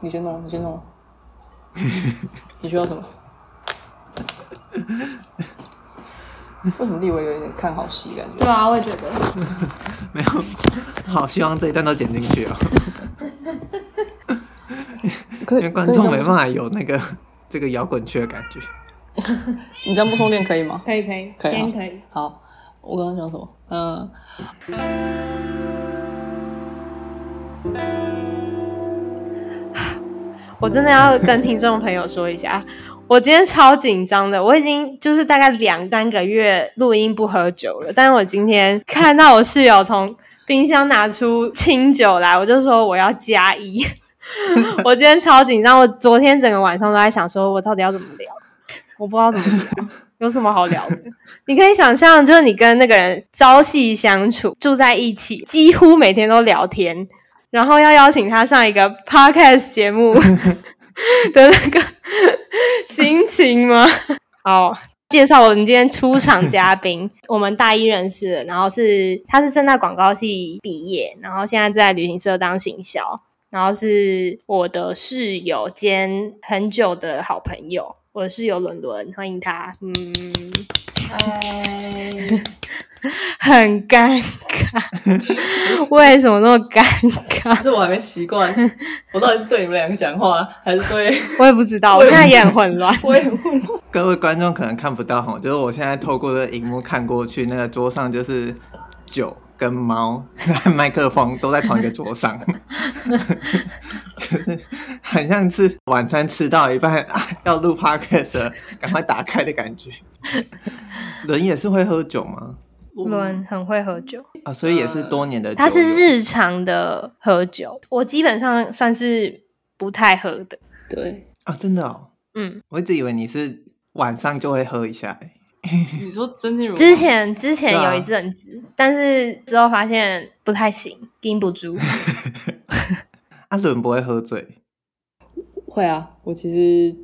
你先弄，你先弄。你需要什么？为什么立伟有一点看好戏感觉？对啊，我也觉得。没有，好，希望这一段都剪进去哦。因为观众没办法有那个这个摇滚区的感觉。你这样不充电可以吗？可以可以，可以先可以。好，我刚刚讲什么？嗯。我真的要跟听众朋友说一下，我今天超紧张的。我已经就是大概两三个月录音不喝酒了，但是我今天看到我室友从冰箱拿出清酒来，我就说我要加一。我今天超紧张，我昨天整个晚上都在想，说我到底要怎么聊，我不知道怎么聊，有什么好聊的？你可以想象，就是你跟那个人朝夕相处，住在一起，几乎每天都聊天。然后要邀请他上一个 podcast 节目 的那个心情吗？好，介绍我们今天出场嘉宾，我们大一认识的，然后是他是正大广告系毕业，然后现在在旅行社当行销，然后是我的室友兼很久的好朋友，我的室友伦伦，欢迎他。嗯，嗨。很尴尬，为什么那么尴尬？是我还没习惯，我到底是对你们两个讲话，还是对？我也不知道，我现在也很混乱，我也混乱。各位观众可能看不到哈，就是我现在透过这个荧幕看过去，那个桌上就是酒跟猫、麦克风都在同一个桌上，就是很像是晚餐吃到一半啊要录 podcast，赶快打开的感觉。人也是会喝酒吗？伦很会喝酒啊，所以也是多年的酒。他是日常的喝酒，我基本上算是不太喝的。对啊，真的哦。嗯，我一直以为你是晚上就会喝一下。你说曾静茹？之前之前有一阵子，啊、但是之后发现不太行，顶不住。阿伦、啊、不会喝醉？会啊，我其实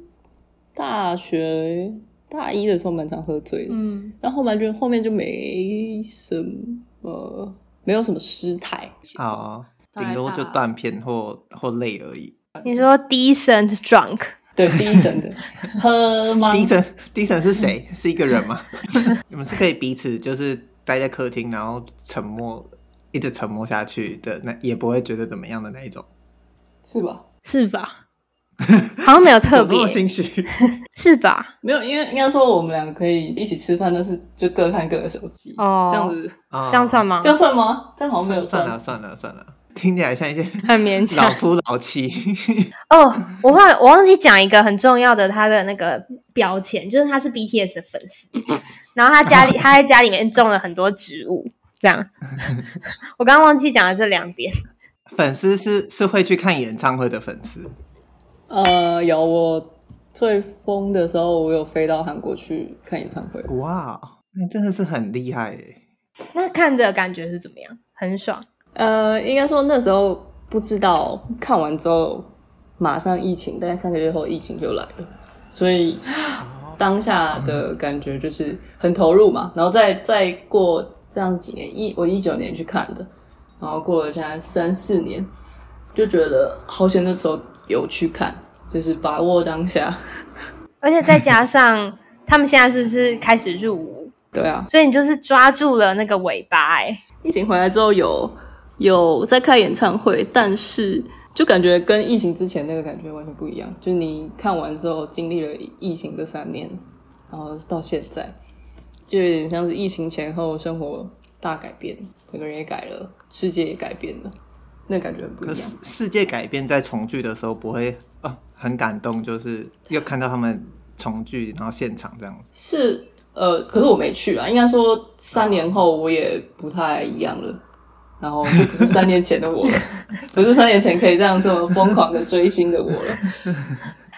大学。大一的时候蛮常喝醉的，嗯，然后后面就后面就没什么，没有什么失态，啊，顶多就断片或或累而已。你说 decent drunk，对 decent 的 喝吗？decent decent 是谁？是一个人吗？你们是可以彼此就是待在客厅，然后沉默，一直沉默下去的，那也不会觉得怎么样的那一种，是吧？是吧？好像没有特别心虚，是吧？没有，因为应该说我们两个可以一起吃饭，但是就各看各的手机哦，这样子，这样算吗？这样算吗？这样好像没有算。算了算了算了，听起来像一些很勉强、老夫老妻。哦，我忘我忘记讲一个很重要的他的那个标签，就是他是 BTS 的粉丝，然后他家里他在家里面种了很多植物，这样。我刚刚忘记讲了这两点。粉丝是是会去看演唱会的粉丝。呃，有我最疯的时候，我有飞到韩国去看演唱会。哇，那真的是很厉害诶！那看的感觉是怎么样？很爽。呃，应该说那时候不知道，看完之后马上疫情，大概三个月后疫情就来了，所以当下的感觉就是很投入嘛。然后再再过这样几年，一我一九年去看的，然后过了现在三四年，就觉得好险那时候。有去看，就是把握当下，而且再加上他们现在是不是开始入伍？对啊，所以你就是抓住了那个尾巴哎。疫情回来之后有有在开演唱会，但是就感觉跟疫情之前那个感觉完全不一样。就是你看完之后经历了疫情这三年，然后到现在，就有点像是疫情前后生活大改变，整个人也改了，世界也改变了。那感觉很不一样。可是世界改变在重聚的时候不会啊，很感动，就是又看到他们重聚，然后现场这样子。是呃，可是我没去啊。应该说三年后我也不太一样了，然后就不是三年前的我了，不是三年前可以这样这么疯狂的追星的我了。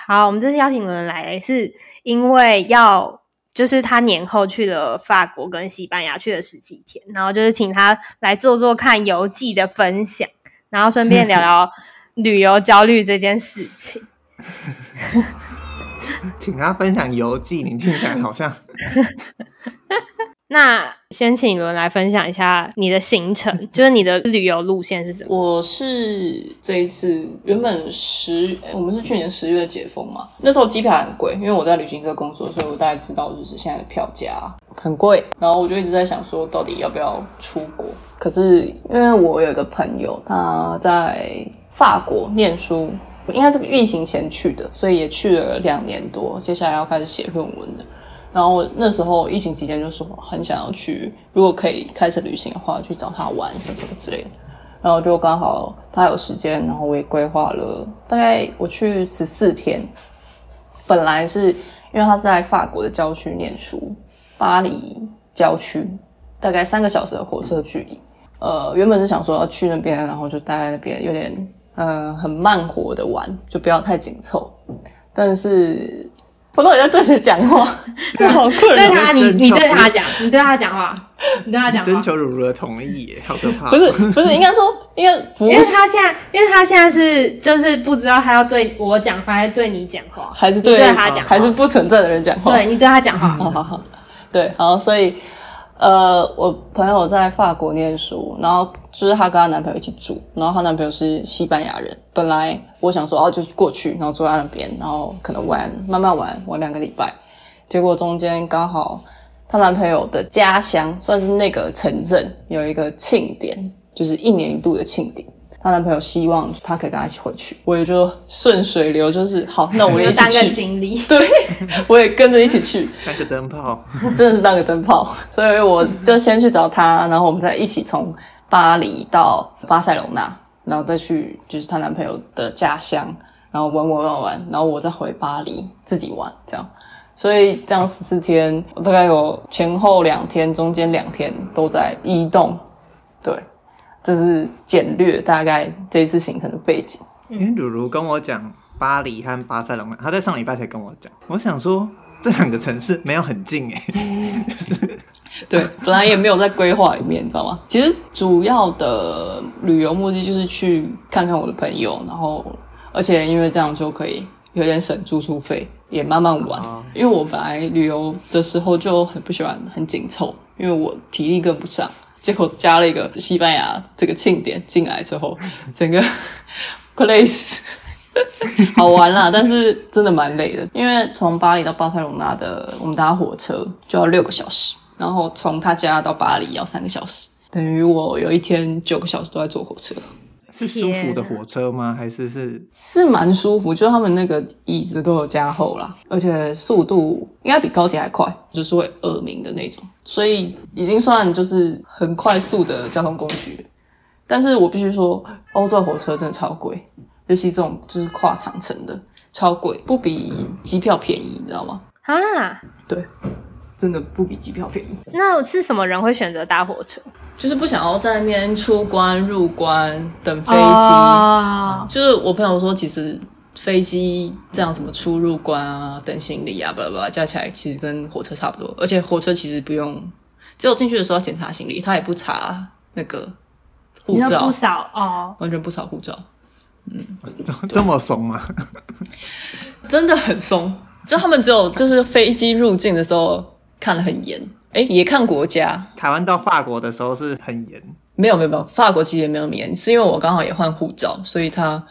好，我们这次邀请的人来，是因为要就是他年后去了法国跟西班牙，去了十几天，然后就是请他来做做看游记的分享。然后顺便聊聊旅游焦虑这件事情，请他分享游记，你听起来好像那先请伦来分享一下你的行程，就是你的旅游路线是什么？我是这一次原本十，我们是去年十月解封嘛，那时候机票很贵，因为我在旅行社工作，所以我大概知道就是现在的票价很贵，然后我就一直在想说到底要不要出国。可是因为我有一个朋友他在法国念书，应该是疫情前去的，所以也去了两年多，接下来要开始写论文了。然后那时候疫情期间就说很想要去，如果可以开始旅行的话，去找他玩什么什么之类的。然后就刚好他有时间，然后我也规划了大概我去十四天。本来是因为他是在法国的郊区念书，巴黎郊区，大概三个小时的火车距离。呃，原本是想说要去那边，然后就待在那边，有点呃很慢活的玩，就不要太紧凑。但是。我都在对谁讲话？对，好困扰。对他，你你对他讲，你对他讲话，你对他讲话。征求乳乳的同意耶，好可怕。不是不是，应该说，因为因为他现在，因为他现在是就是不知道他要对我讲话，还是对你讲话，还是对他讲，还是不存在的人讲话。对，你对他讲话。好好好，对，好，所以。呃，我朋友在法国念书，然后就是她跟她男朋友一起住，然后她男朋友是西班牙人。本来我想说，哦，就过去，然后住在那边，然后可能玩，慢慢玩，玩两个礼拜。结果中间刚好她男朋友的家乡，算是那个城镇有一个庆典，就是一年一度的庆典。她男朋友希望她可以跟她一起回去，我也就顺水流，就是好，那我也一起去。当个行李。对，我也跟着一起去。当个灯泡，真的是当个灯泡。所以我就先去找她，然后我们再一起从巴黎到巴塞隆纳，然后再去就是她男朋友的家乡，然后玩玩玩玩，然后我再回巴黎自己玩，这样。所以这样十四天，我大概有前后两天，中间两天都在移动，对。这是简略大概这一次行程的背景。因为茹茹跟我讲巴黎和巴塞隆纳，他在上礼拜才跟我讲。我想说这两个城市没有很近哎，就是对，本来也没有在规划里面，你知道吗？其实主要的旅游目的就是去看看我的朋友，然后而且因为这样就可以有点省住宿费，也慢慢玩。啊、因为我本来旅游的时候就很不喜欢很紧凑，因为我体力跟不上。结果加了一个西班牙这个庆典进来之后，整个快累死，好玩啦，但是真的蛮累的，因为从巴黎到巴塞罗那的我们搭火车就要六个小时，然后从他家到巴黎要三个小时，等于我有一天九个小时都在坐火车。是舒服的火车吗？还是是是蛮舒服，就是他们那个椅子都有加厚啦，而且速度应该比高铁还快，就是会耳鸣的那种，所以已经算就是很快速的交通工具。但是我必须说，欧洲火车真的超贵，尤其这种就是跨长城的，超贵，不比机票便宜，你知道吗？啊，对。真的不比机票便宜。那是什么人会选择搭火车？就是不想要在那边出关入关等飞机。Oh. 就是我朋友说，其实飞机这样什么出入关啊，等行李啊，巴拉巴拉，加起来其实跟火车差不多。而且火车其实不用，只有进去的时候要检查行李，他也不查那个护照，不扫哦，完全不扫护照。嗯，这么松吗？真的很松。就他们只有就是飞机入境的时候。看得很严，哎，也看国家。台湾到法国的时候是很严，没有没有没有，法国其实也没有严，是因为我刚好也换护照，所以他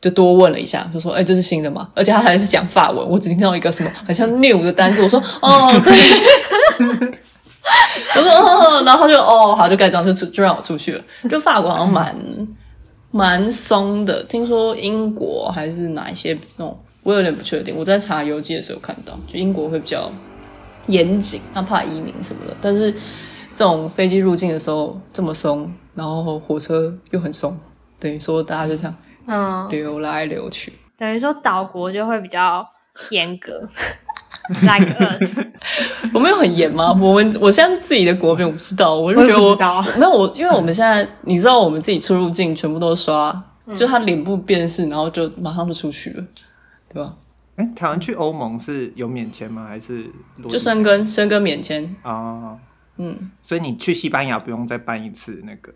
就多问了一下，就说：“哎，这是新的吗？”而且他还是讲法文，我只听到一个什么很像 new 的单词，我说：“哦，对。”我说：“哦。”然后他就：“哦，好，就盖章，就出就让我出去了。”就法国好像蛮蛮松的，听说英国还是哪一些那种，我有点不确定。我在查游记的时候看到，就英国会比较。严谨，他怕移民什么的。但是这种飞机入境的时候这么松，然后火车又很松，等于说大家就这样，嗯，流来流去。等于说岛国就会比较严格，like us。我们有很严吗？我们我现在是自己的国民，我不知道，我就觉得我，我没有我，因为我们现在你知道，我们自己出入境全部都刷，嗯、就他脸部辨识，然后就马上就出去了，对吧？哎，台湾去欧盟是有免签吗？还是就申根申根免签啊？哦、嗯，所以你去西班牙不用再办一次那个，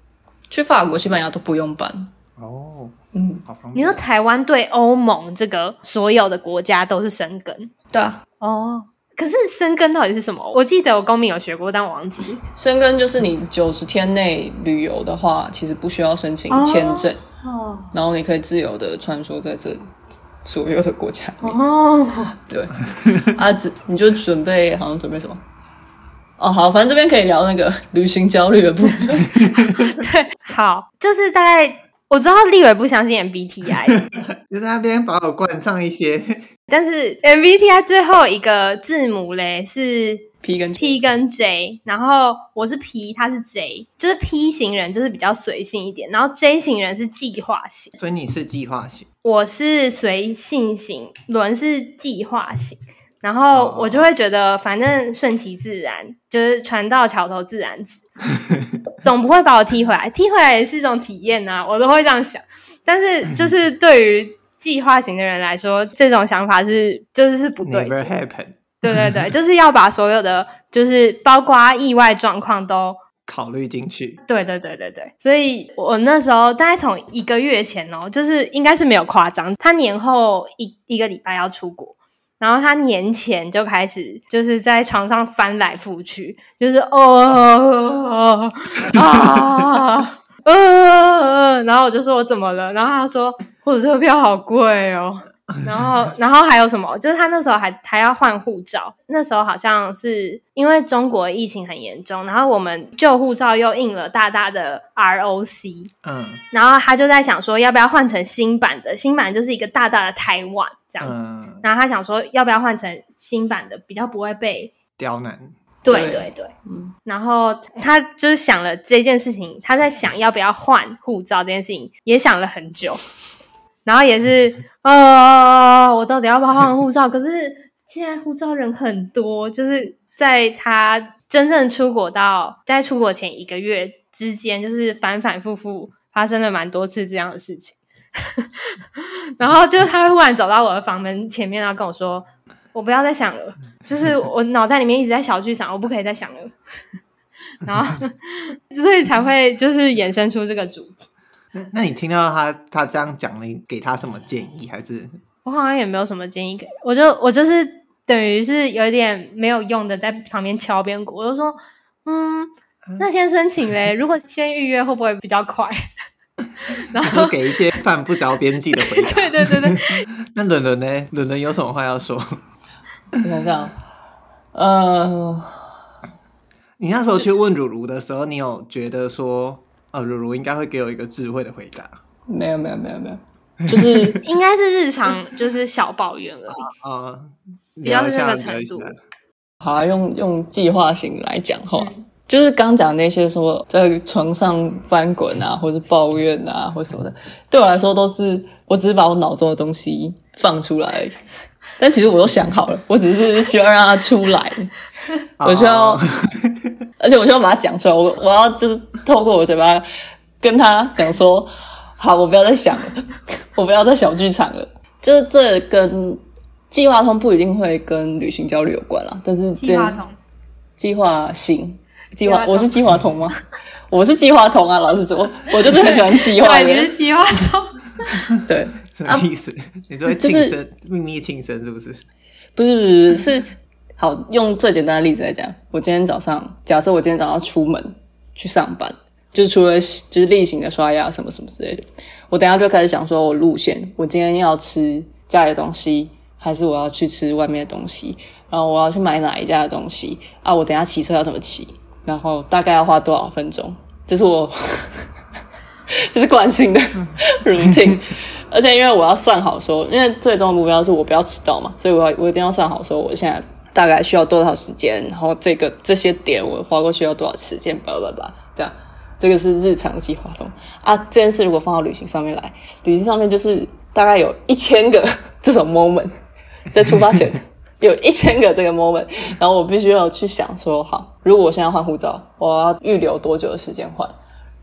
去法国、西班牙都不用办哦。嗯，好方便。你说台湾对欧盟这个所有的国家都是申根？对啊。哦，可是申根到底是什么？我记得我公民有学过，但我忘记。申根就是你九十天内旅游的话，其实不需要申请签证哦，然后你可以自由的穿梭在这所有的国家哦。对，啊，你就准备好像准备什么？哦，好，反正这边可以聊那个旅行焦虑的部分。对，好，就是大概。我知道立伟不相信 MBTI，就在那边把我灌上一些。但是 MBTI 最后一个字母嘞是 P 跟 P 跟 J，然后我是 P，他是 J，就是 P 型人就是比较随性一点，然后 J 型人是计划型。所以你是计划型，我是随性型，轮是计划型。然后我就会觉得，反正顺其自然，就是船到桥头自然直，总不会把我踢回来。踢回来也是一种体验啊，我都会这样想。但是，就是 对于计划型的人来说，这种想法是就是是不对的。Never happen。对对对，就是要把所有的，就是包括意外状况都考虑进去。对对对对对，所以我那时候大概从一个月前哦，就是应该是没有夸张，他年后一一个礼拜要出国。然后他年前就开始就是在床上翻来覆去，就是哦 啊 呃，然后我就说我怎么了？然后他说火车票好贵哦。然后，然后还有什么？就是他那时候还还要换护照。那时候好像是因为中国疫情很严重，然后我们旧护照又印了大大的 ROC，嗯，然后他就在想说要不要换成新版的？新版就是一个大大的台湾这样子。嗯，然后他想说要不要换成新版的，比较不会被刁难。对对对，对，嗯。然后他就是想了这件事情，他在想要不要换护照这件事情，也想了很久。然后也是，呃，我到底要不要换护照？可是现在护照人很多，就是在他真正出国到在出国前一个月之间，就是反反复复发生了蛮多次这样的事情。然后就他会忽然走到我的房门前面，然后跟我说：“我不要再想了，就是我脑袋里面一直在小剧场，我不可以再想了。”然后所以才会就是衍生出这个主题。那那你听到他他这样讲，你给他什么建议？还是我好像也没有什么建议给，我就我就是等于是有一点没有用的，在旁边敲边鼓。我就说，嗯，那先申请嘞。如果先预约会不会比较快？然后给一些犯不着边际的回答。对对对对。那伦伦呢？伦伦有什么话要说？我想想，呃，你那时候去问茹茹的时候，你有觉得说？哦，如如应该会给我一个智慧的回答。没有，没有，没有，没有，就是 应该是日常，就是小抱怨而已。啊、呃，比较是那个程度。好啊，用用计划型来讲话，嗯、就是刚讲那些说在床上翻滚啊，或者抱怨啊，或什么的，对我来说都是，我只是把我脑中的东西放出来，但其实我都想好了，我只是需要让它出来。我需要，而且我需要把它讲出来。我我要就是透过我嘴巴跟他讲说：“好，我不要再想了，我不要再小剧场了。”就是这跟计划通不一定会跟旅行焦虑有关啦，但是计划通、计划型、计划，我是计划通吗？我是计划通啊，老实说，我就是很喜欢计划。的，你是计划通。对，什么意思？你说庆生，秘密庆生是不是？不是，不是，是。好，用最简单的例子来讲，我今天早上，假设我今天早上出门去上班，就是除了就是例行的刷牙什么什么之类的，我等一下就开始想说，我路线，我今天要吃家里的东西，还是我要去吃外面的东西？然后我要去买哪一家的东西啊？我等一下骑车要怎么骑？然后大概要花多少分钟？这是我，这是惯性的 routine，而且因为我要算好说，因为最终的目标是我不要迟到嘛，所以我要我一定要算好说，我现在。大概需要多少时间？然后这个这些点我花过去要多少时间？叭叭叭，这样，这个是日常计划中啊。这件事如果放到旅行上面来，旅行上面就是大概有一千个这种 moment，在出发前 有一千个这个 moment，然后我必须要去想说，好，如果我现在换护照，我要预留多久的时间换？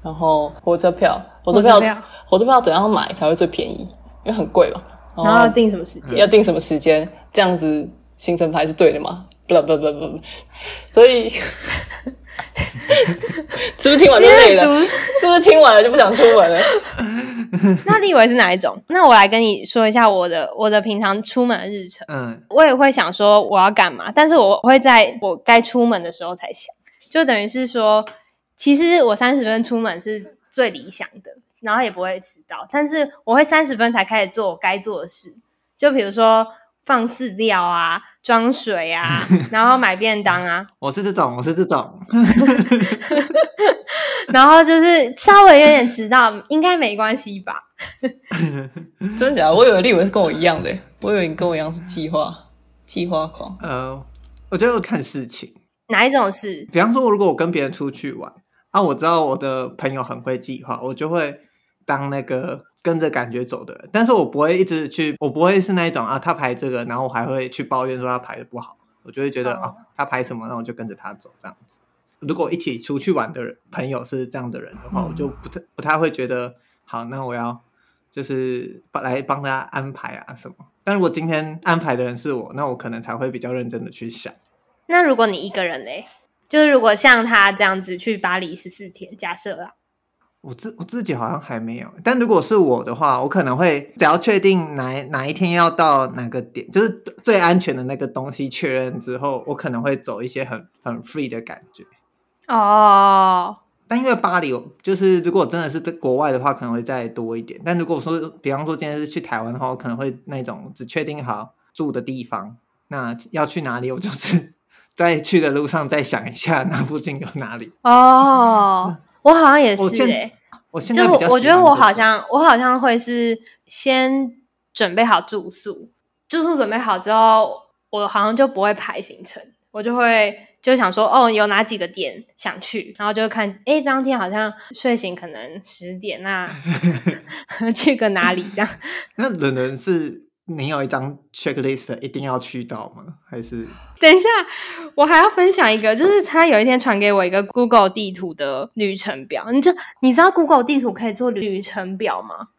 然后火车票，火车票，火车票怎样买才会最便宜？因为很贵嘛。然后要定什么时间？要定什么时间？这样子。行程排是对的吗？不不不不不，所以 是不是听完就累了？是不是听完了就不想出门了？那你以为是哪一种？那我来跟你说一下我的我的平常出门的日程。嗯，我也会想说我要干嘛，但是我会在我该出门的时候才想，就等于是说，其实我三十分出门是最理想的，然后也不会迟到。但是我会三十分才开始做我该做的事，就比如说放饲料啊、装水啊，然后买便当啊。我是这种，我是这种。然后就是稍微有点迟到，应该没关系吧？真的假的？我以为你以为是跟我一样的，我以为你跟我一样是计划计划狂。呃，我觉得要看事情，哪一种事？比方说，如果我跟别人出去玩啊，我知道我的朋友很会计划，我就会当那个跟着感觉走的人。但是我不会一直去，我不会是那一种啊，他排这个，然后我还会去抱怨说他排的不好。我就会觉得啊、哦，他排什么，那我就跟着他走这样子。如果一起出去玩的人朋友是这样的人的话，嗯、我就不太不太会觉得好。那我要就是来帮他安排啊什么。但如果今天安排的人是我，那我可能才会比较认真的去想。那如果你一个人嘞，就是如果像他这样子去巴黎十四天，假设啦，我自我自己好像还没有。但如果是我的话，我可能会只要确定哪哪一天要到哪个点，就是最安全的那个东西确认之后，我可能会走一些很很 free 的感觉。哦，oh. 但因为巴黎，就是如果真的是国外的话，可能会再多一点。但如果说，比方说今天是去台湾的话，我可能会那种只确定好住的地方，那要去哪里，我就是在去的路上再想一下 那附近有哪里。哦，oh, 我好像也是诶、欸，我现在就我觉得我好像我好像会是先准备好住宿，住宿准备好之后，我好像就不会排行程，我就会。就想说哦，有哪几个点想去，然后就看，哎，当天好像睡醒可能十点，那 去个哪里这样？那人人是你有一张 checklist 一定要去到吗？还是？等一下，我还要分享一个，就是他有一天传给我一个 Google 地图的旅程表。你知你知道 Google 地图可以做旅程表吗？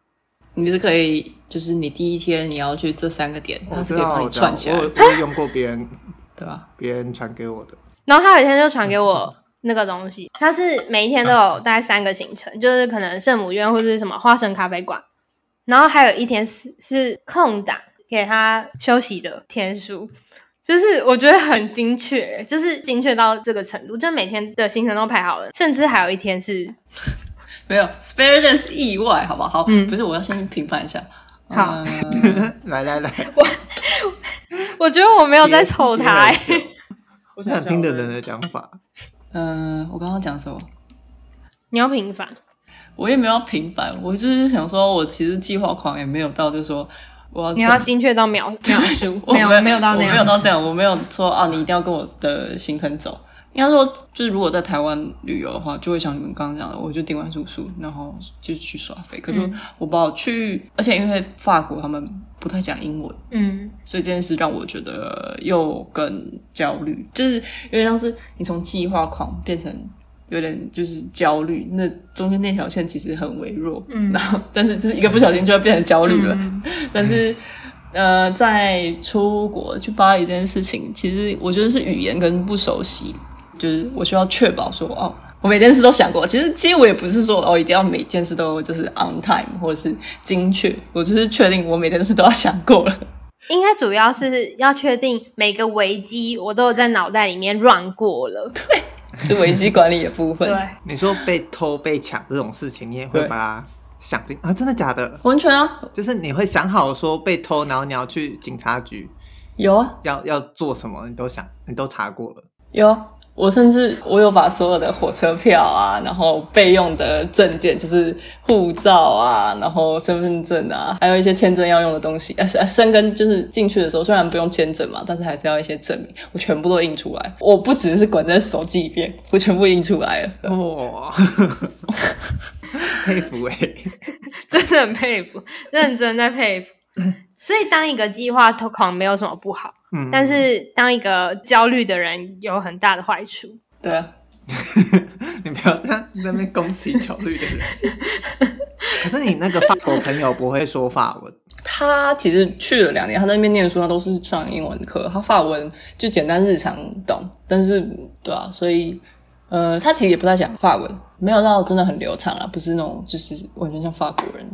你是可以，就是你第一天你要去这三个点，它是可以帮你串起来。我我有用过别人，对吧？别人传给我的。然后他有一天就传给我那个东西，他是每一天都有大概三个行程，就是可能圣母院或者是什么花神咖啡馆，然后还有一天是是空档给他休息的天数，就是我觉得很精确，就是精确到这个程度，就每天的行程都排好了，甚至还有一天是 没有 spare this 意外，好不好？好，嗯，不是，我要先评判一下。好，来来来，我 我觉得我没有在丑他，欸。我想听的人的讲法。嗯、呃，我刚刚讲什么？你要平凡，我也没有平凡。我就是想说，我其实计划狂也没有到，就是说我要你要精确到秒 秒数，没有没有到那样，没有到这样，我没有说啊，你一定要跟我的行程走。应该说，就是如果在台湾旅游的话，就会像你们刚刚讲的，我就订完住宿，然后就去耍飞。可是我不好去，而且因为法国他们不太讲英文，嗯，所以这件事让我觉得又更焦虑，就是有点像是你从计划狂变成有点就是焦虑，那中间那条线其实很微弱，嗯，然后但是就是一个不小心就会变成焦虑了。嗯、但是呃，在出国去巴黎这件事情，其实我觉得是语言跟不熟悉。就是我需要确保说哦，我每件事都想过。其实，其实我也不是说哦，一定要每件事都就是 on time 或者是精确。我就是确定我每件事都要想过了。应该主要是要确定每个危机我都有在脑袋里面 run 过了。对，是危机管理的部分。对，你说被偷被抢这种事情，你也会把它想进啊？真的假的？完全啊，就是你会想好说被偷，然后你要去警察局，有啊，要要做什么，你都想，你都查过了，有。我甚至我有把所有的火车票啊，然后备用的证件，就是护照啊，然后身份证啊，还有一些签证要用的东西，啊，生根就是进去的时候虽然不用签证嘛，但是还是要一些证明，我全部都印出来。我不只是管在手机里边，我全部印出来了。哇，佩服哎，真的很佩服，认真在佩服。所以当一个计划狂没有什么不好。嗯，但是当一个焦虑的人有很大的坏处。对啊，你不要这样在那边攻击焦虑的人。可是你那个法国朋友不会说法文，他其实去了两年，他在那边念书，他都是上英文课，他法文就简单日常懂，但是对啊，所以呃，他其实也不太讲法文，没有到真的很流畅啊，不是那种就是完全像法国人。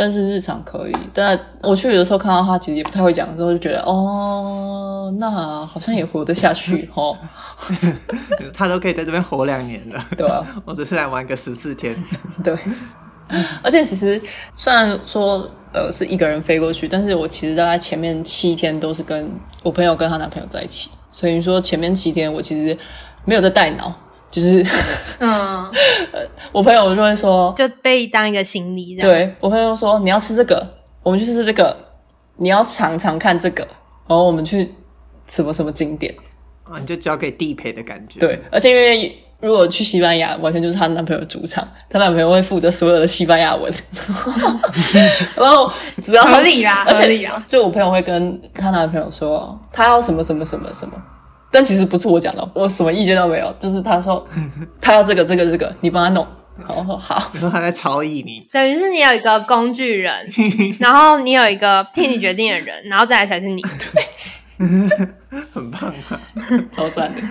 但是日常可以，但我去的时候看到他其实也不太会讲的时候，就觉得哦，那好像也活得下去 哦。他都可以在这边活两年了，对啊，我只是来玩个十四天。对，而且其实虽然说呃是一个人飞过去，但是我其实大概前面七天都是跟我朋友跟她男朋友在一起，所以说前面七天我其实没有在带脑。就是，嗯，我朋友就会说，就被当一个行李这样。对，我朋友说，你要吃这个，我们去吃这个，你要尝尝看这个，然后我们去什么什么景点啊，你就交给地陪的感觉。对，而且因为如果去西班牙，完全就是她男朋友主场，她男朋友会负责所有的西班牙文，然后只要合理啦，合理啦。就我朋友会跟她男朋友说，她要什么什么什么什么。但其实不是我讲的，我什么意见都没有。就是他说 他要这个这个这个，你帮他弄。好好。你说他在超意你，等于是你有一个工具人，然后你有一个替你决定的人，然后再来才是你。对，很棒啊，超赞的。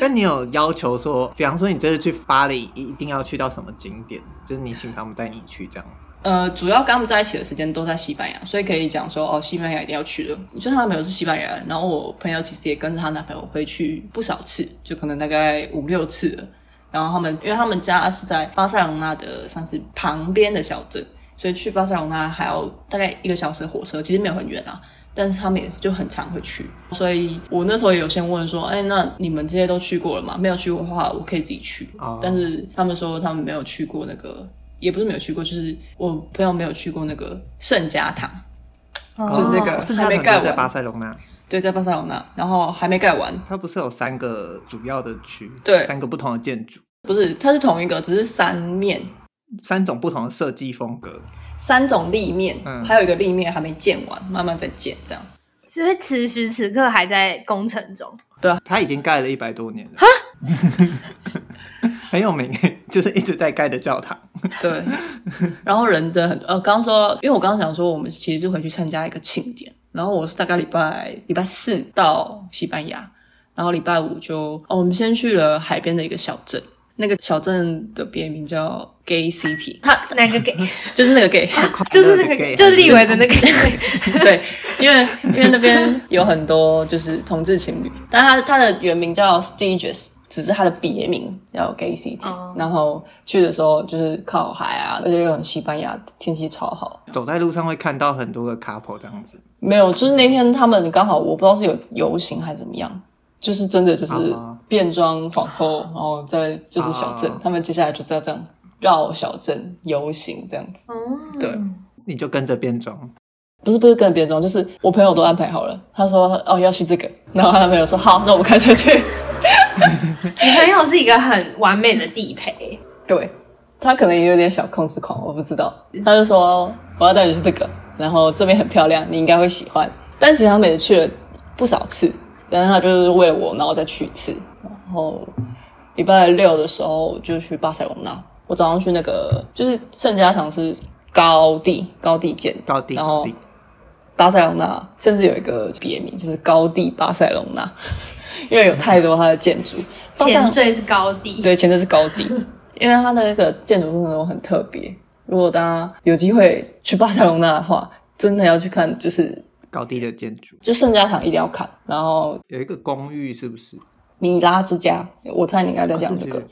那你有要求说，比方说你这次去巴黎，一定要去到什么景点？就是你请他们带你去这样子。呃，主要跟他们在一起的时间都在西班牙，所以可以讲说哦，西班牙一定要去的。就他男朋友是西班牙人，然后我朋友其实也跟着他男朋友回去不少次，就可能大概五六次了。然后他们，因为他们家是在巴塞隆纳的算是旁边的小镇，所以去巴塞隆纳还要大概一个小时的火车，其实没有很远啊。但是他们也就很常会去，所以我那时候也有先问说，哎，那你们这些都去过了吗？没有去过的话，我可以自己去。但是他们说他们没有去过那个。也不是没有去过，就是我朋友没有去过那个圣家堂，哦、就是那个还没盖完，在巴塞隆那。对，在巴塞隆纳，然后还没盖完。它不是有三个主要的区，对，三个不同的建筑。不是，它是同一个，只是三面，三种不同的设计风格，三种立面，嗯，还有一个立面还没建完，慢慢在建，这样。所以此时此刻还在工程中。对啊，它已经盖了一百多年了。哈 很有名，就是一直在盖的教堂。对，然后人真的很多。呃，刚刚说，因为我刚刚想说，我们其实是回去参加一个庆典，然后我是大概礼拜礼拜四到西班牙，然后礼拜五就哦，我们先去了海边的一个小镇，那个小镇的别名叫 Gay City。它 哪个 gay？就是那个 gay，就是那个，就是立维的那个。对，因为因为那边有很多就是同志情侣，但它它的原名叫 Stiges 只是它的别名叫 Gay City，、oh. 然后去的时候就是靠海啊，而且又很西班牙，天气超好。走在路上会看到很多个 couple 这样子。没有，就是那天他们刚好我不知道是有游行还是怎么样，就是真的就是变装皇后，然后在就是小镇，oh. 他们接下来就是要这样绕小镇游行这样子。Oh. 对，你就跟着变装？不是不是跟着变装，就是我朋友都安排好了。他说哦要去这个，然后他的朋友说好，那我们开车去。你朋友是一个很完美的地陪，对，他可能也有点小控制狂，我不知道。他就说我要带你去这个，然后这边很漂亮，你应该会喜欢。但其实他每次去了不少次，但是他就是为了我，然后再去一次。然后礼拜六的时候就去巴塞隆纳，我早上去那个就是圣家堂是高地高地建，高地，然后巴塞隆纳甚至有一个别名，就是高地巴塞隆纳。因为有太多它的建筑，前缀是高地，对，前缀是高地，因为它的那个建筑真的都很特别。如果大家有机会去巴塞隆纳的话，真的要去看，就是高地的建筑，就圣家堂一定要看。然后有一个公寓，是不是米拉之家？我猜你应该在讲这个。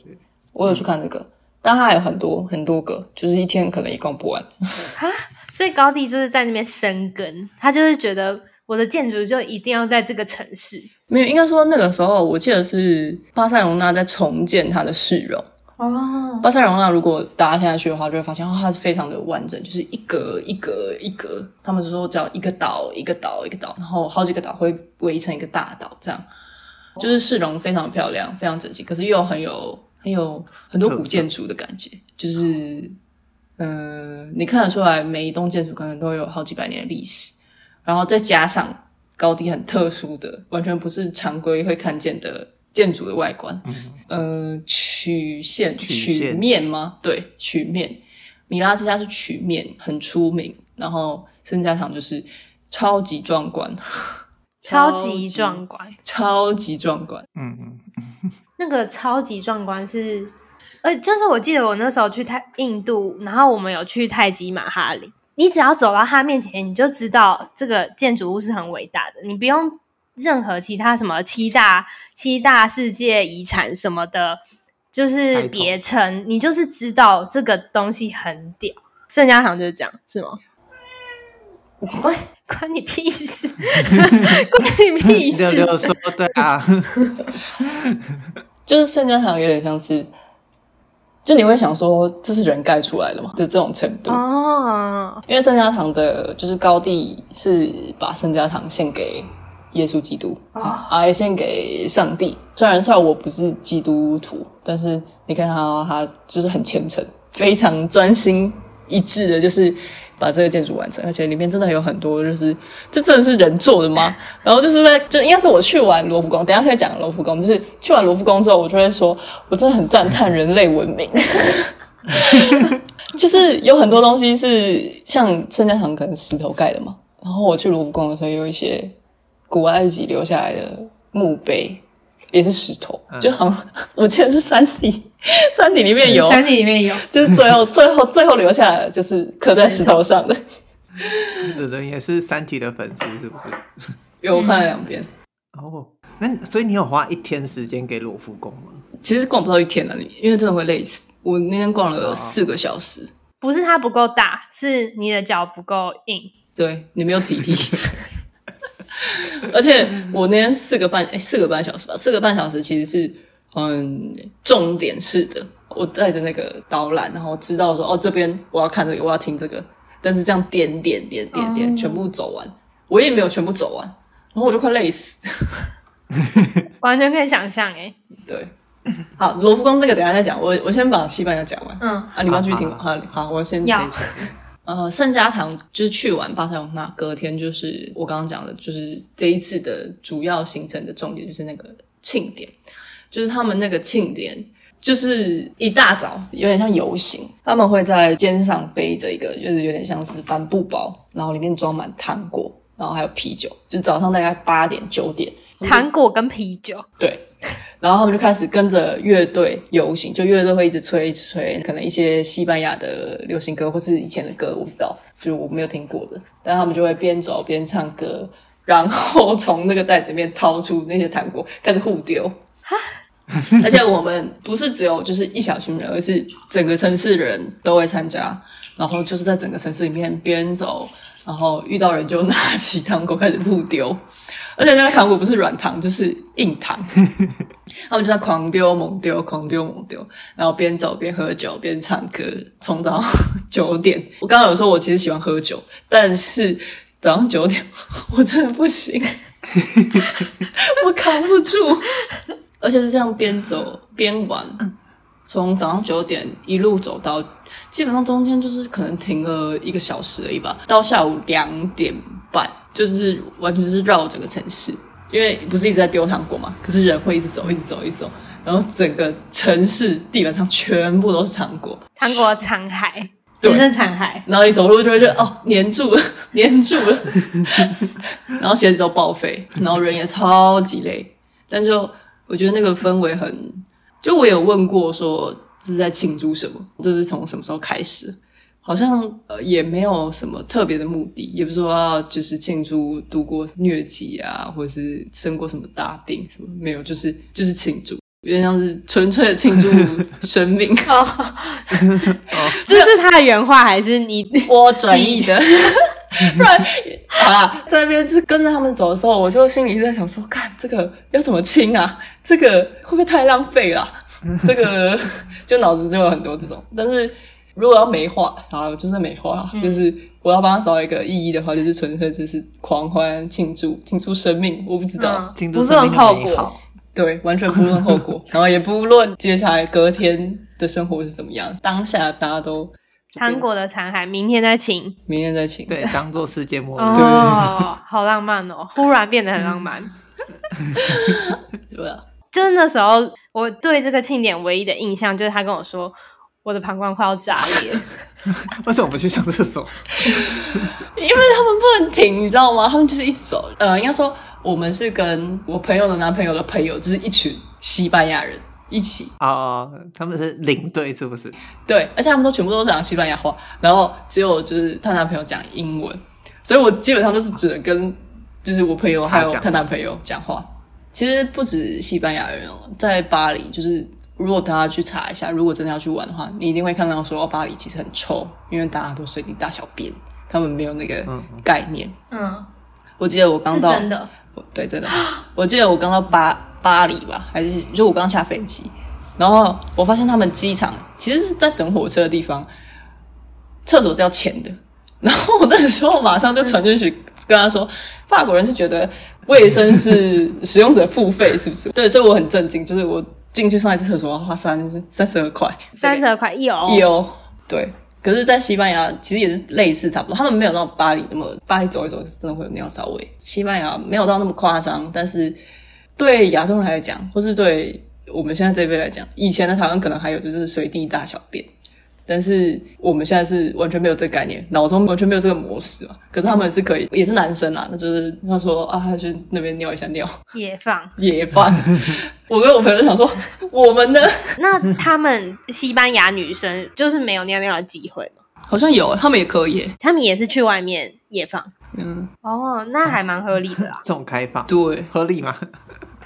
我有去看这个，但它还有很多很多个，就是一天可能也逛不完。哈，所以高地就是在那边生根，他就是觉得我的建筑就一定要在这个城市。没有，应该说那个时候，我记得是巴塞隆纳在重建它的市容。哦，巴塞隆纳如果大家现在去的话，就会发现哦，它是非常的完整，就是一格一格一格。他们就说只要一个岛一个岛一个岛，然后好几个岛会围成一个大岛，这样就是市容非常漂亮，非常整齐，可是又很有很有很多古建筑的感觉，就是嗯、呃，你看得出来每一栋建筑可能都有好几百年的历史，然后再加上。高低很特殊的，完全不是常规会看见的建筑的外观。嗯，呃，曲线、曲面吗？对，曲面。米拉之家是曲面，很出名。然后圣家堂就是超级壮观。超级壮观，超级壮观。嗯嗯，那个超级壮观是，呃，就是我记得我那时候去泰印度，然后我们有去泰姬玛哈陵，你只要走到他面前，你就知道这个建筑物是很伟大的，你不用任何其他什么七大七大世界遗产什么的，就是别称，你就是知道这个东西很屌。盛家堂就是这样，是吗？关 关你屁事！关你屁 事！六六说对啊，就是盛家堂有点像是，就你会想说这是人盖出来的吗的这种程度啊。因为圣家堂的就是高地是把圣家堂献给耶稣基督啊，也献给上帝。虽然虽然我不是基督徒，但是你看他他就是很虔诚，非常专心一致的，就是。把这个建筑完成，而且里面真的有很多，就是这真的是人做的吗？然后就是在，就应该是我去完罗浮宫，等一下可以讲罗浮宫。就是去完罗浮宫之后，我就会说，我真的很赞叹人类文明。就是有很多东西是像圣家堂可能石头盖的嘛，然后我去罗浮宫的时候，有一些古埃及留下来的墓碑。也是石头，就好像我记得是三体，三体里面有，三体里面有，就是最后最后最后留下来的就是刻在石头上的。的人也是三体的粉丝，是不是？有我看了两遍。哦，那所以你有花一天时间给罗浮宫吗？其实逛不到一天了，你因为真的会累死。我那天逛了四个小时，不是它不够大，是你的脚不够硬。对，你没有体力。而且我那天四个半诶，四个半小时吧，四个半小时其实是嗯重点式的。我带着那个导览，然后知道说哦这边我要看这个，我要听这个，但是这样点点点点点全部走完，我也没有全部走完，然后我就快累死。完全可以想象哎。对，好，罗浮宫那个等一下再讲，我我先把西班牙讲完。嗯，啊，你们要继续听好，好，好，我先要。呃，圣家堂就是去完巴塞隆纳，隔天就是我刚刚讲的，就是这一次的主要行程的重点就是那个庆典，就是他们那个庆典就是一大早有点像游行，他们会在肩上背着一个，就是有点像是帆布包，然后里面装满糖果，然后还有啤酒，就早上大概八点九点，糖果跟啤酒，对。然后他们就开始跟着乐队游行，就乐队会一直吹一直吹，可能一些西班牙的流行歌或是以前的歌，我不知道，就是我没有听过的。但他们就会边走边唱歌，然后从那个袋子里面掏出那些糖果，开始互丢。哈，而且我们不是只有就是一小群人，而是整个城市人都会参加。然后就是在整个城市里面边走，然后遇到人就拿起糖果开始互丢。而且那个糖果不是软糖，就是硬糖。他们就在狂丢猛丢，狂丢猛丢，然后边走边喝酒边唱歌，从早上九点。我刚刚有说我其实喜欢喝酒，但是早上九点 我真的不行，我扛不住。而且是这样边走边玩，从早上九点一路走到，基本上中间就是可能停了一个小时而已吧，到下午两点半。就是完全是绕整个城市，因为不是一直在丢糖果嘛，可是人会一直走，一直走，一直走，然后整个城市地板上全部都是糖果，糖果残骸，只剩残骸。然后你走路就会觉得哦，粘住了，粘住了，然后鞋子都报废，然后人也超级累，但就我觉得那个氛围很，就我有问过说这是在庆祝什么，这是从什么时候开始？好像呃也没有什么特别的目的，也不是说要就是庆祝度过疟疾啊，或者是生过什么大病什么，没有，就是就是庆祝，有点像是纯粹的庆祝生命。哦，这是他的原话还是你我转译的？不然 好啦，在那边就是跟着他们走的时候，我就心里在想说，看这个要怎么清啊？这个会不会太浪费了？这个就脑子就有很多这种，但是。如果要美化，好，就是美化，嗯、就是我要帮他找一个意义的话，就是纯粹就是狂欢庆祝，庆祝生命。我不知道，嗯、不论后果，对，完全不论后果，然后也不论接下来隔天的生活是怎么样，当下大家都糖果的残骸，明天再请，明天再请，对，当做世界末日，哦，好浪漫哦，忽然变得很浪漫，对啊，就是那时候我对这个庆典唯一的印象就是他跟我说。我的膀胱快要炸裂，为什么不去上厕所？因为他们不能停，你知道吗？他们就是一直走。呃，应该说我们是跟我朋友的男朋友的朋友，就是一群西班牙人一起哦，他们是领队是不是？对，而且他们都全部都讲西班牙话，然后只有就是她男朋友讲英文，所以我基本上都是只能跟就是我朋友还有她男朋友讲话。其实不止西班牙人哦，在巴黎就是。如果大家去查一下，如果真的要去玩的话，你一定会看到说巴黎其实很臭，因为大家都随地大小便，他们没有那个概念。嗯，我记得我刚到，真的，对，真的。我记得我刚到巴巴黎吧，还是就我刚下飞机，然后我发现他们机场其实是在等火车的地方，厕所 是要钱的。然后我那时候马上就传进去跟他说，法国人是觉得卫生是使用者付费，是不是？对，所以我很震惊，就是我。进去上一次厕所要花三三十二块，三十二块一欧一欧。对，可是，在西班牙其实也是类似差不多，他们没有到巴黎那么，巴黎走一走真的会有尿骚味。西班牙没有到那么夸张，但是对亚洲人来讲，或是对我们现在这辈来讲，以前的台湾可能还有就是随地大小便。但是我们现在是完全没有这个概念，脑中完全没有这个模式啊。可是他们是可以，也是男生啊，那就是他说啊，他去那边尿一下尿，野放野放。我跟我朋友想说，我们呢？那他们西班牙女生就是没有尿尿的机会吗？好像有，他们也可以，他们也是去外面野放。嗯，哦，那还蛮合理的啊。这种开放，对，合理吗？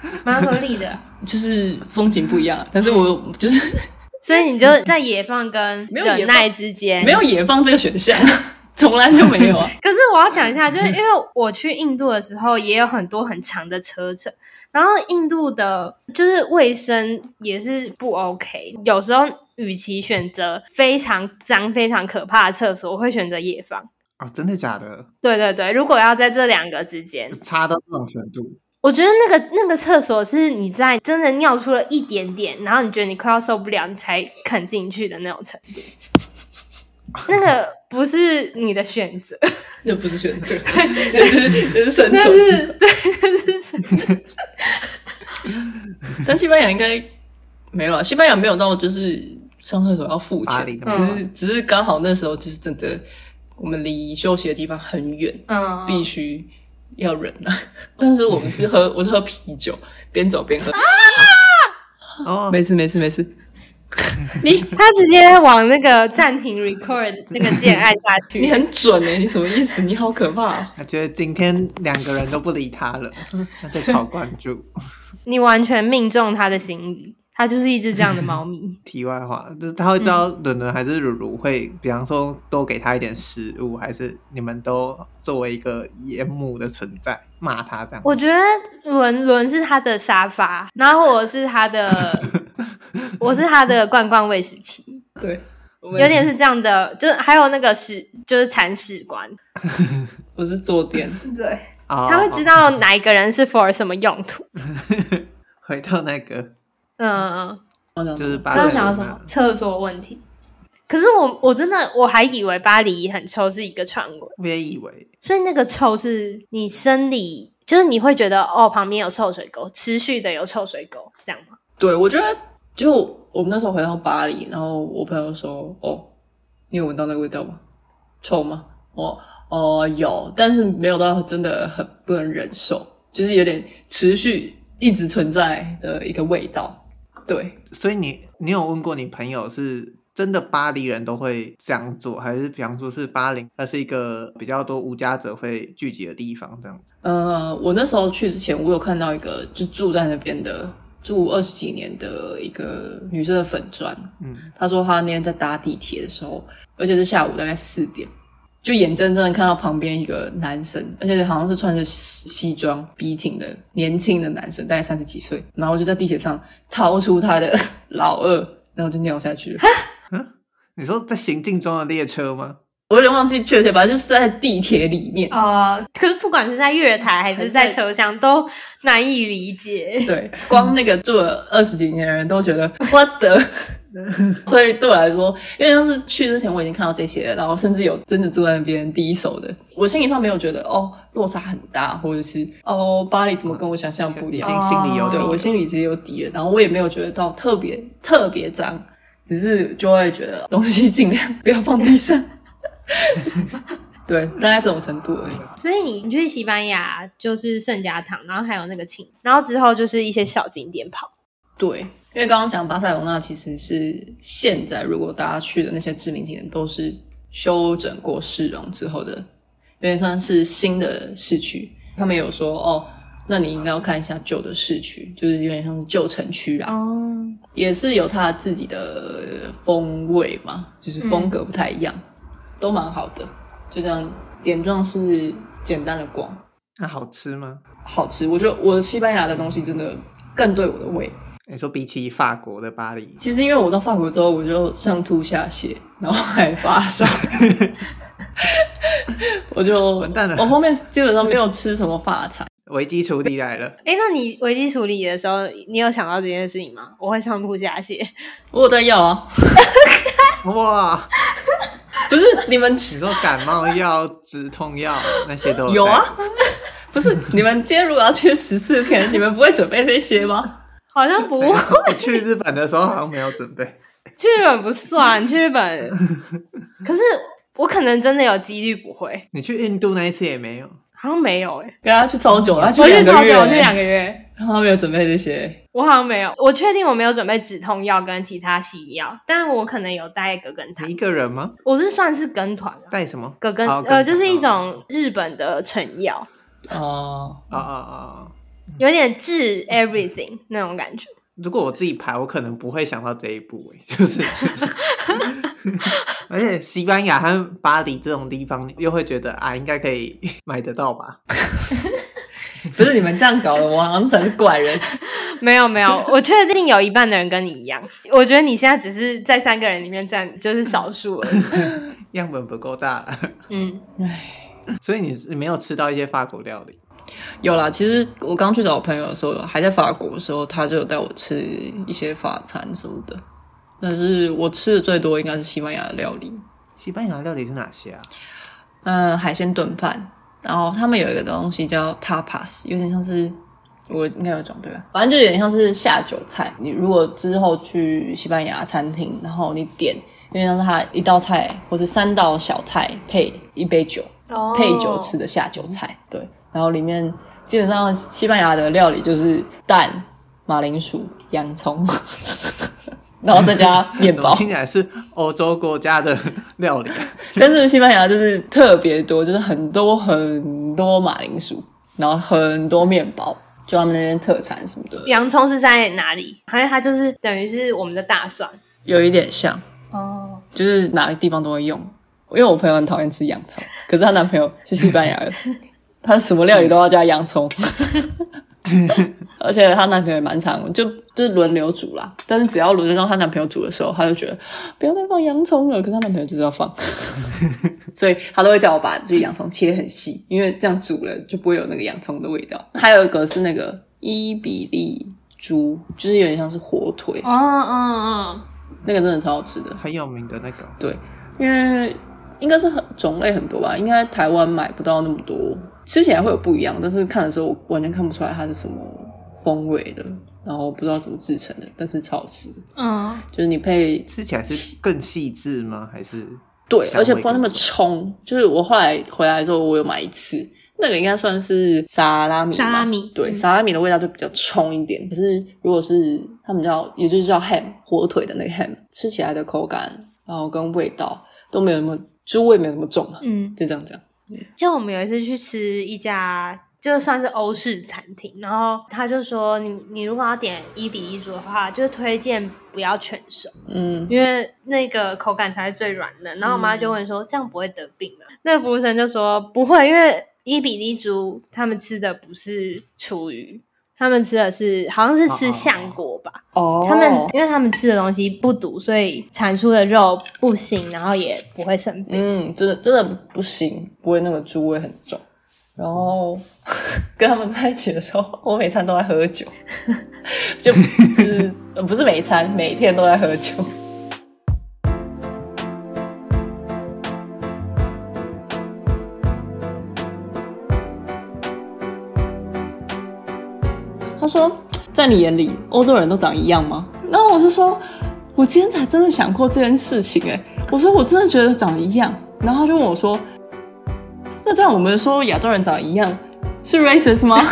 蛮合理的，就是风景不一样。但是我就是。所以你就在野放跟 忍耐之间，没有野放这个选项，从来就没有啊。可是我要讲一下，就是因为我去印度的时候，也有很多很长的车程，然后印度的就是卫生也是不 OK。有时候，与其选择非常脏、非常可怕的厕所，我会选择野放。哦，真的假的？对对对，如果要在这两个之间，差到这种程度。我觉得那个那个厕所是你在真的尿出了一点点，然后你觉得你快要受不了，你才肯进去的那种程度。那个不是你的选择，那不是选择，对，那是那是生存，对，那是生存。但西班牙应该没有啊，西班牙没有到就是上厕所要付钱，只是只是刚好那时候就是真的，我们离休息的地方很远，嗯，必须。要忍啊！但是我们是喝，我是喝啤酒，边走边喝。啊！哦，没事没事没事。你 他直接往那个暂停 record 那个键按下去。你很准哎！你什么意思？你好可怕哦！他觉得今天两个人都不理他了，他在讨关注。你完全命中他的心理。它就是一只这样的猫咪。题外话，就是他会知道伦伦还是鲁鲁会，比方说多给它一点食物，还是你们都作为一个严母的存在骂它这样？我觉得伦伦是它的沙发，然后我是它的，我是它的罐罐喂食器。对，有点是这样的，就还有那个屎就是铲屎官，我是坐垫。对，oh, 他会知道哪一个人是 for 什么用途。回到那个。嗯嗯，就是巴黎想要什么厕所问题？可是我我真的我还以为巴黎很臭是一个传闻，我也以为。所以那个臭是你生理，就是你会觉得哦，旁边有臭水沟，持续的有臭水沟这样吗？对，我觉得就我们那时候回到巴黎，然后我朋友说：“哦，你有闻到那个味道吗？臭吗？”哦哦有，但是没有到真的很不能忍受，就是有点持续一直存在的一个味道。对，所以你你有问过你朋友是真的巴黎人都会这样做，还是比方说是巴黎，它是一个比较多无家者会聚集的地方这样子？呃，我那时候去之前，我有看到一个就住在那边的住二十几年的一个女生的粉砖，嗯，她说她那天在搭地铁的时候，而且是下午大概四点。就眼睁睁的看到旁边一个男生，而且好像是穿着西装笔挺的年轻的男生，大概三十几岁，然后就在地铁上掏出他的老二，然后就尿下去了。嗯，你说在行进中的列车吗？我有点忘记确切，反正就是在地铁里面啊、呃。可是不管是在月台还是在车厢，都难以理解。对，光那个住了二十几年的人都觉得 What the。所以对我来说，因为当时去之前我已经看到这些，然后甚至有真的住在那边第一手的，我心理上没有觉得哦落差很大，或者是哦巴黎怎么跟我想象不一样，嗯、心里有对我心里其实有底了，然后我也没有觉得到特别特别脏，只是就会觉得东西尽量不要放地上。对，大概这种程度而已。所以你你去西班牙就是圣家堂，然后还有那个琴，然后之后就是一些小景点跑。对，因为刚刚讲巴塞罗那其实是现在如果大家去的那些知名景点都是修整过市容之后的，有点算是新的市区。他们有说哦，那你应该要看一下旧的市区，就是有点像是旧城区啊，哦，也是有它自己的风味嘛，就是风格不太一样，嗯、都蛮好的。就这样，点状是简单的逛。那好吃吗？好吃，我觉得我的西班牙的东西真的更对我的胃。你说比起法国的巴黎，其实因为我到法国之后，我就上吐下泻，然后还发烧，我就完蛋了。我后面基本上没有吃什么法餐。危机处理来了。哎、欸，那你危机处理的时候，你有想到这件事情吗？我会上吐下泻，我有在要啊。哇！不是你们，你说感冒药、止痛药那些都有，有啊？不是你们今天如果要去十四天，你们不会准备这些吗？好像不会。去日本的时候好像没有准备。去日本不算，去日本。可是我可能真的有几率不会。你去印度那一次也没有？好像没有诶、欸。跟他去超久了，他去两个月、欸。我去超久，我去两个月。他没有准备这些，我好像没有。我确定我没有准备止痛药跟其他西药，但我可能有带葛根汤。一个人吗？我是算是跟团。带什么？葛根、哦、呃，就是一种日本的成药。哦啊啊啊！有点治 everything 那种感觉。如果我自己排，我可能不会想到这一步诶，就是，而且西班牙和巴黎这种地方，又会觉得啊，应该可以 买得到吧？不是你们这样搞的，我好像成怪人。没有没有，我确定有一半的人跟你一样。我觉得你现在只是在三个人里面占，就是少数而已。样本不够大了。嗯，唉，所以你你没有吃到一些法国料理？有啦，其实我刚去找我朋友的时候，还在法国的时候，他就有带我吃一些法餐什么的。但是我吃的最多应该是西班牙的料理。西班牙的料理是哪些啊？嗯，海鲜炖饭。然后他们有一个东西叫 tapas，有点像是我应该有讲对吧？反正就有点像是下酒菜。你如果之后去西班牙餐厅，然后你点，有点像是它一道菜或是三道小菜配一杯酒，oh. 配酒吃的下酒菜，对。然后里面基本上西班牙的料理就是蛋、马铃薯、洋葱，然后再加 面包。听起来是欧洲国家的 料理，但是西班牙就是特别多，就是很多很多马铃薯，然后很多面包，就他们那边特产什么的。洋葱是在哪里？因为它就是等于是我们的大蒜，有一点像哦，就是哪个地方都会用。因为我朋友很讨厌吃洋葱，可是她男朋友是西班牙人。她什么料理都要加洋葱，而且她男朋友也蛮常，就就是轮流煮啦。但是只要轮流到她男朋友煮的时候，她就觉得不要再放洋葱了。可是她男朋友就是要放，所以她都会叫我把这个洋葱切很细，因为这样煮了就不会有那个洋葱的味道。还有一个是那个伊比利猪，就是有点像是火腿哦哦哦，那个真的超好吃的，很有名的那个。对，因为应该是很种类很多吧，应该台湾买不到那么多。吃起来会有不一样，但是看的时候我完全看不出来它是什么风味的，然后不知道怎么制成的，但是超好吃的。嗯，就是你配吃起来是更细致吗？还是对，而且不那么冲。就是我后来回来之后，我有买一次，那个应该算是萨拉米。萨拉米对，萨拉米的味道就比较冲一点。可是如果是他们叫，也就是叫 ham 火腿的那个 ham，吃起来的口感，然后跟味道都没有那么猪味，没有那么重啊。嗯，就这样讲。就我们有一次去吃一家，就算是欧式餐厅，然后他就说你，你你如果要点一比利猪的话，就推荐不要全熟，嗯，因为那个口感才是最软的。然后我妈就问说，嗯、这样不会得病吗？那个服务生就说不会，因为一比利猪他们吃的不是厨余。他们吃的是好像是吃橡果吧，哦，他们因为他们吃的东西不毒，所以产出的肉不腥，然后也不会生病。嗯，真的真的不腥，不会那个猪味很重。然后 跟他们在一起的时候，我每餐都在喝酒，就、就是不是每一餐，每天都在喝酒。他说：“在你眼里，欧洲人都长一样吗？”然后我就说：“我今天才真的想过这件事情。”哎，我说：“我真的觉得长一样。”然后他就问我说：“那这样我们说亚洲人长一样是 racist 吗？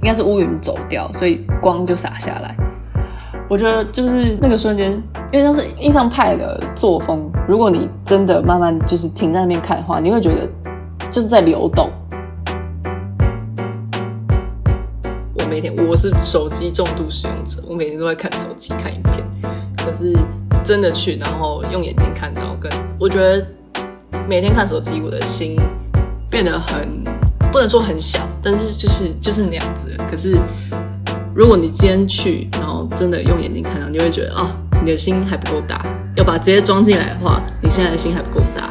应该是乌云走掉，所以光就洒下来。我觉得就是那个瞬间，因为像是印象派的作风，如果你真的慢慢就是停在那边看的话，你会觉得就是在流动。我每天我是手机重度使用者，我每天都在看手机看影片，可是真的去然后用眼睛看到，跟我觉得每天看手机，我的心变得很。不能说很小，但是就是就是那样子。可是如果你今天去，真的用眼睛看到，你会觉得哦，你的心还不够大。要把直接装进来的话，你现在的心还不够大。